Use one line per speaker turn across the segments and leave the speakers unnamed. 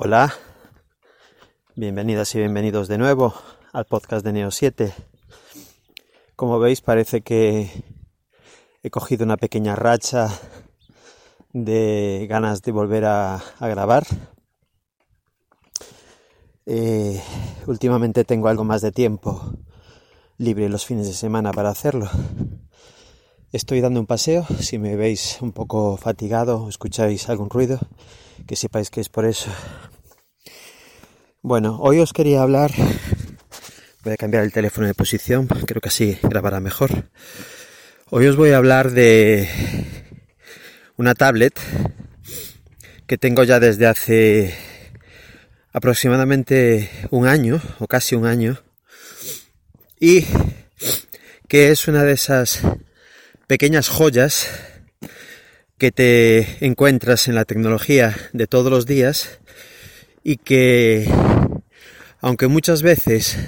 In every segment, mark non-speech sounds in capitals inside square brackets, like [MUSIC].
Hola, bienvenidas y bienvenidos de nuevo al podcast de Neo 7. Como veis parece que he cogido una pequeña racha de ganas de volver a, grabar. Eh, últimamente tengo algo más de tiempo libre los fines de semana para hacerlo. Estoy dando un paseo, si me veis un poco fatigado escucháis algún ruido, que sepáis que es por eso. Bueno, hoy os quería hablar, voy a cambiar el teléfono de posición, creo que así grabará mejor. Hoy os voy a hablar de una tablet que tengo ya desde hace aproximadamente un año o casi un año y que es una de esas pequeñas joyas que te encuentras en la tecnología de todos los días y que aunque muchas veces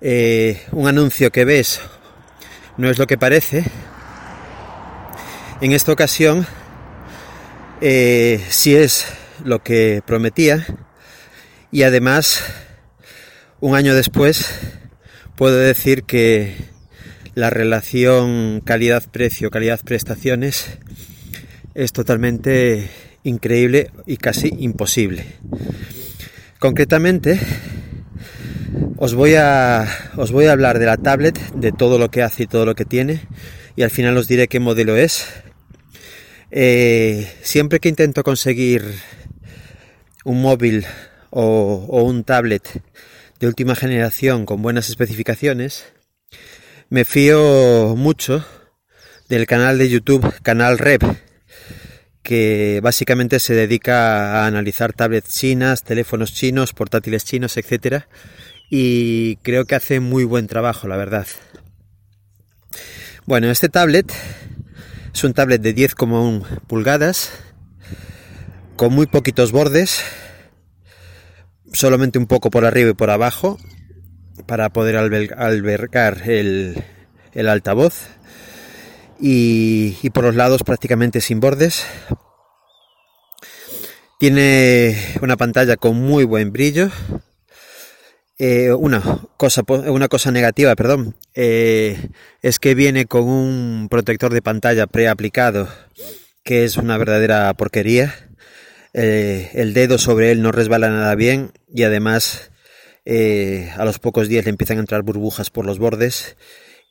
eh, un anuncio que ves no es lo que parece, en esta ocasión eh, sí es lo que prometía y además un año después puedo decir que la relación calidad-precio, calidad-prestaciones es totalmente increíble y casi imposible. Concretamente, os voy a os voy a hablar de la tablet, de todo lo que hace y todo lo que tiene, y al final os diré qué modelo es. Eh, siempre que intento conseguir un móvil o, un tablet de última generación con buenas especificaciones, me fío mucho del canal de YouTube, Canal Rep, que básicamente se dedica a analizar tablets chinas, teléfonos chinos, portátiles chinos, etc. Y creo que hace muy buen trabajo, la verdad. Bueno, este tablet es un tablet de 10,1 pulgadas, con muy poquitos bordes, solamente un poco por arriba y por abajo, para poder albergar el, altavoz y, por los lados prácticamente sin bordes. Tiene una pantalla con muy buen brillo. Eh, una, cosa, una cosa negativa, perdón, eh, es que viene con un protector de pantalla preaplicado que es una verdadera porquería. Eh, el dedo sobre él no resbala nada bien y además a los pocos días le empiezan a entrar burbujas por los bordes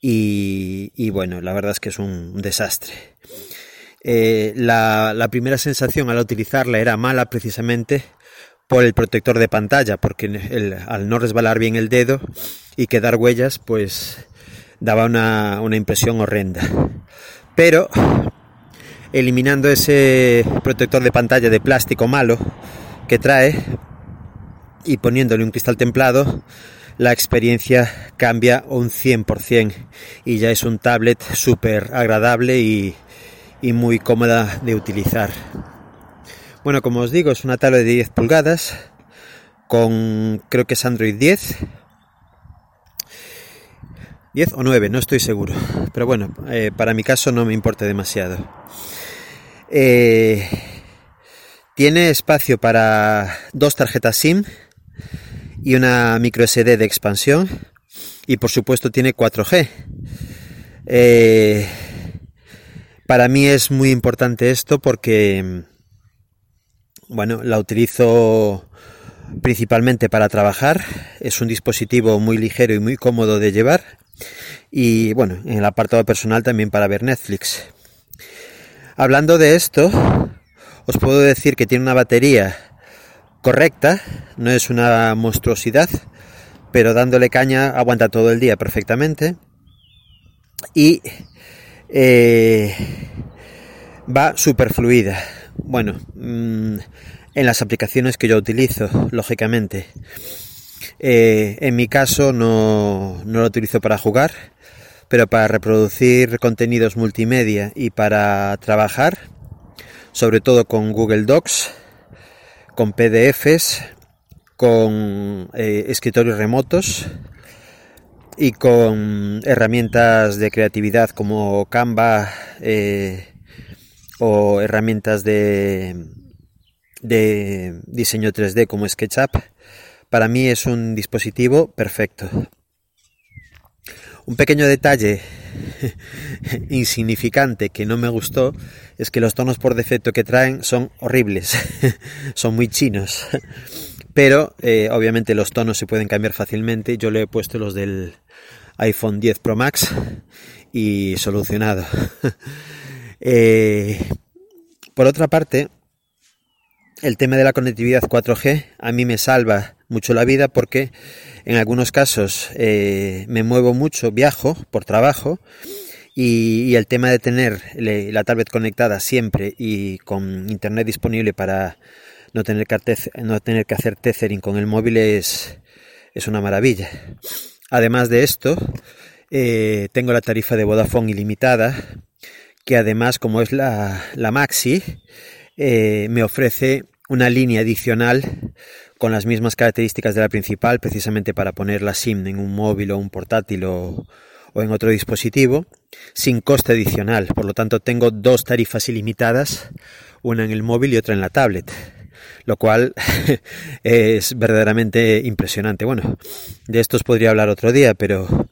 y, bueno, la verdad es que es un desastre. Eh, la, primera sensación al utilizarla era mala precisamente por el protector de pantalla, porque al no resbalar bien el dedo y quedar huellas, pues daba una, una impresión horrenda. Pero eliminando ese protector de pantalla de plástico malo que trae, y poniéndole un cristal templado la experiencia cambia un 100% y ya es un tablet súper agradable y, muy cómoda de utilizar. Bueno, como os digo, es una tablet de 10 pulgadas con creo que es Android 10. 10 o 9, no estoy seguro. Pero bueno, eh, para mi caso no me importa demasiado. Eh, tiene espacio para dos tarjetas SIM y una micro SD de expansión y por supuesto tiene 4G. Eh, para mí es muy importante esto porque, bueno, la utilizo principalmente para trabajar. Es un dispositivo muy ligero y muy cómodo de llevar. Y bueno, en el apartado personal también para ver Netflix. Hablando de esto, os puedo decir que tiene una batería correcta, no es una monstruosidad, pero dándole caña aguanta todo el día perfectamente y eh, va super fluida. Bueno, mm, en las aplicaciones que yo utilizo, lógicamente. Eh, en mi caso no, no lo utilizo para jugar, pero para reproducir contenidos multimedia y para trabajar, sobre todo con Google Docs, con PDFs, con eh, escritorios remotos y con herramientas de creatividad como Canva eh, o herramientas de de diseño 3D como SketchUp, para mí es un dispositivo perfecto. Un pequeño detalle [LAUGHS] insignificante que no me gustó es que los tonos por defecto que traen son horribles, [LAUGHS] son muy chinos. Pero eh, obviamente los tonos se pueden cambiar fácilmente. Yo le he puesto los del iPhone 10 Pro Max y solucionado. [LAUGHS] Eh, por otra parte, el tema de la conectividad 4G a mí me salva mucho la vida porque en algunos casos eh, me muevo mucho, viajo por trabajo y, el tema de tener la tablet conectada siempre y con internet disponible para no tener que, hacer tethering con el móvil es, una maravilla. Además de esto, eh, tengo la tarifa de Vodafone ilimitada, que además, como es la, la Maxi, eh, me ofrece una línea adicional con las mismas características de la principal, precisamente para poner la SIM en un móvil o un portátil o, en otro dispositivo, sin coste adicional. Por lo tanto, tengo dos tarifas ilimitadas, una en el móvil y otra en la tablet, lo cual [LAUGHS] es verdaderamente impresionante. Bueno, de esto os podría hablar otro día, pero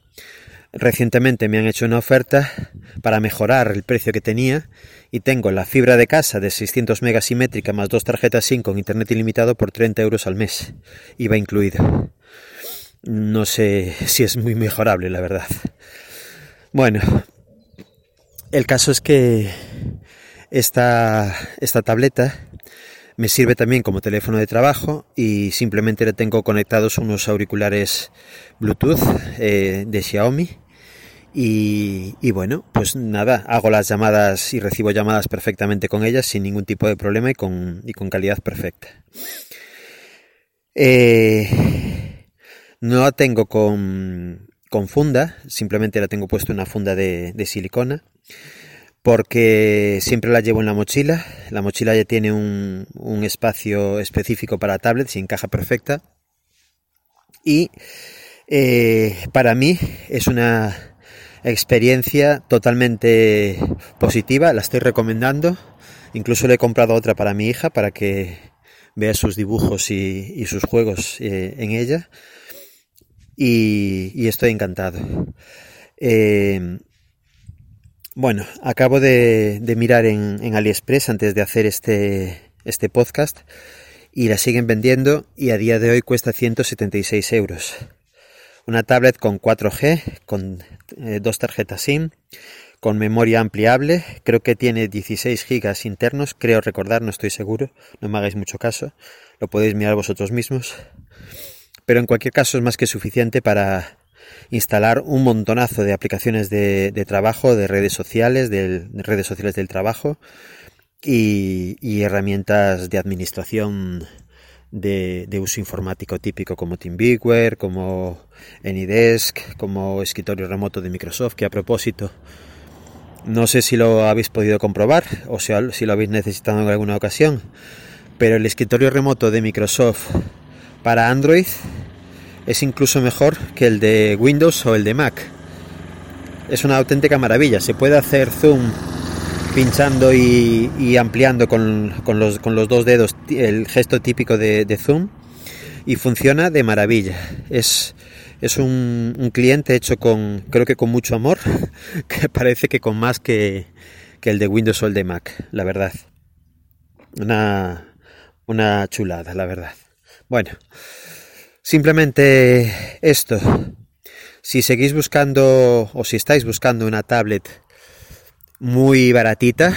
Recientemente me han hecho una oferta para mejorar el precio que tenía y tengo la fibra de casa de 600 megas simétrica más dos tarjetas SIM con internet ilimitado por 30 euros al mes, IVA incluido. No sé si es muy mejorable, la verdad. Bueno, el caso es que esta, esta tableta me sirve también como teléfono de trabajo y simplemente le tengo conectados unos auriculares Bluetooth eh, de Xiaomi. Y, bueno, pues nada, hago las llamadas y recibo llamadas perfectamente con ellas sin ningún tipo de problema y con, calidad perfecta. Eh, no la tengo con, funda, simplemente la tengo puesto una funda de, de silicona porque siempre la llevo en la mochila. La mochila ya tiene un, espacio específico para tablets y encaja perfecta. Y eh, para mí es una experiencia totalmente positiva, la estoy recomendando. Incluso le he comprado otra para mi hija para que vea sus dibujos y, sus juegos eh, en ella. Y, estoy encantado. Eh, bueno, acabo de, mirar en, AliExpress antes de hacer este, este podcast y la siguen vendiendo y a día de hoy cuesta 176 euros. Una tablet con 4G, con eh, dos tarjetas SIM, con memoria ampliable, creo que tiene 16 gigas internos, creo recordar, no estoy seguro, no me hagáis mucho caso, lo podéis mirar vosotros mismos. Pero en cualquier caso es más que suficiente para, instalar un montonazo de aplicaciones de, trabajo, de redes sociales, de, redes sociales del trabajo y, herramientas de administración de, uso informático típico como TeamViewer, como AnyDesk, como escritorio remoto de Microsoft, que a propósito, no sé si lo habéis podido comprobar o si, si lo habéis necesitado en alguna ocasión, pero el escritorio remoto de Microsoft para Android es incluso mejor que el de Windows o el de Mac. Es una auténtica maravilla. Se puede hacer zoom pinchando y, ampliando con, los, dos dedos el gesto típico de, zoom y funciona de maravilla. Es, es un, cliente hecho con, creo que con mucho amor, [LAUGHS] que parece que con más que, que el de Windows o el de Mac, la verdad. Una, una chulada, la verdad. Bueno, Simplemente esto. Si seguís buscando o si estáis buscando una tablet muy baratita,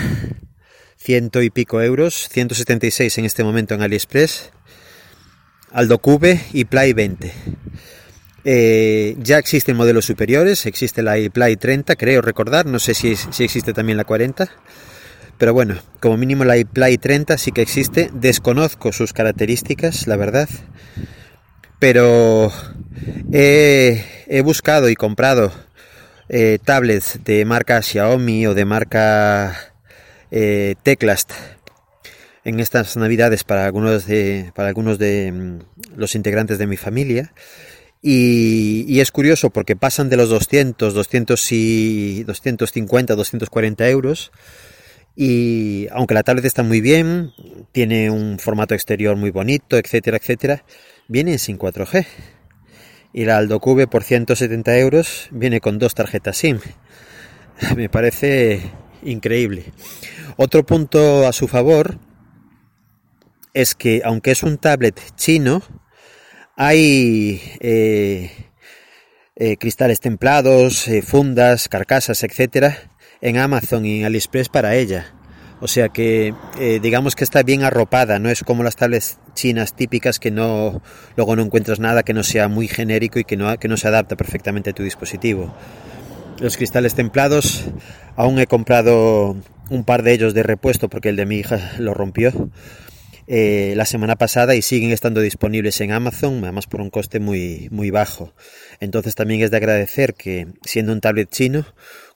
ciento y pico euros, 176 en este momento en AliExpress, Aldo Cube y Play 20. Eh, ya existen modelos superiores, existe la iPlay 30, creo recordar, no sé si, si existe también la 40, pero bueno, como mínimo la iPlay 30 sí que existe, desconozco sus características, la verdad pero he, buscado y comprado eh, tablets de marca Xiaomi o de marca eh, Teclast en estas navidades para algunos de, para algunos de mm, los integrantes de mi familia. Y, es curioso porque pasan de los 200, 200 y 250, 240 euros. Y aunque la tablet está muy bien, tiene un formato exterior muy bonito, etcétera, etcétera, viene sin 4G. Y la Aldo Cube por 170 euros viene con dos tarjetas SIM. [LAUGHS] Me parece increíble. Otro punto a su favor es que aunque es un tablet chino, hay eh, eh, cristales templados, eh, fundas, carcasas, etcétera, en Amazon y en AliExpress para ella. O sea que digamos que está bien arropada, no es como las tablets chinas típicas que no luego no encuentras nada que no sea muy genérico y que no, que no se adapta perfectamente a tu dispositivo. Los cristales templados, aún he comprado un par de ellos de repuesto porque el de mi hija lo rompió eh, la semana pasada y siguen estando disponibles en Amazon, además por un coste muy, muy bajo. Entonces también es de agradecer que siendo un tablet chino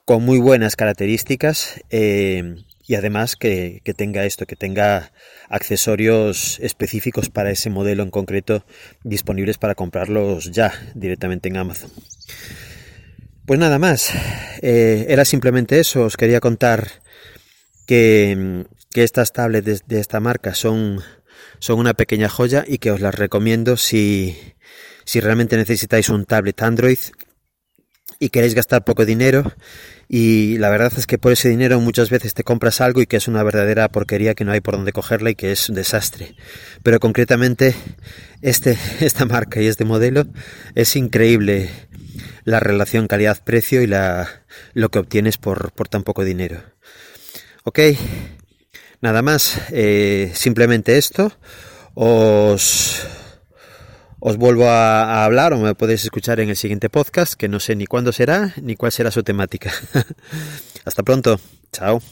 con muy buenas características eh, y además que, que, tenga esto, que tenga accesorios específicos para ese modelo en concreto disponibles para comprarlos ya directamente en Amazon. Pues nada más, eh, era simplemente eso, os quería contar que, estas tablets de, esta marca son, son una pequeña joya y que os las recomiendo si, si realmente necesitáis un tablet Android y queréis gastar poco dinero y la verdad es que por ese dinero muchas veces te compras algo y que es una verdadera porquería que no hay por dónde cogerla y que es un desastre. Pero concretamente este, [LAUGHS] esta marca y este modelo es increíble la relación calidad-precio y la, lo que obtienes por, por tan poco dinero. Ok, nada más, eh, simplemente esto. Os, os vuelvo a, hablar o me podéis escuchar en el siguiente podcast, que no sé ni cuándo será ni cuál será su temática. [LAUGHS] Hasta pronto, chao.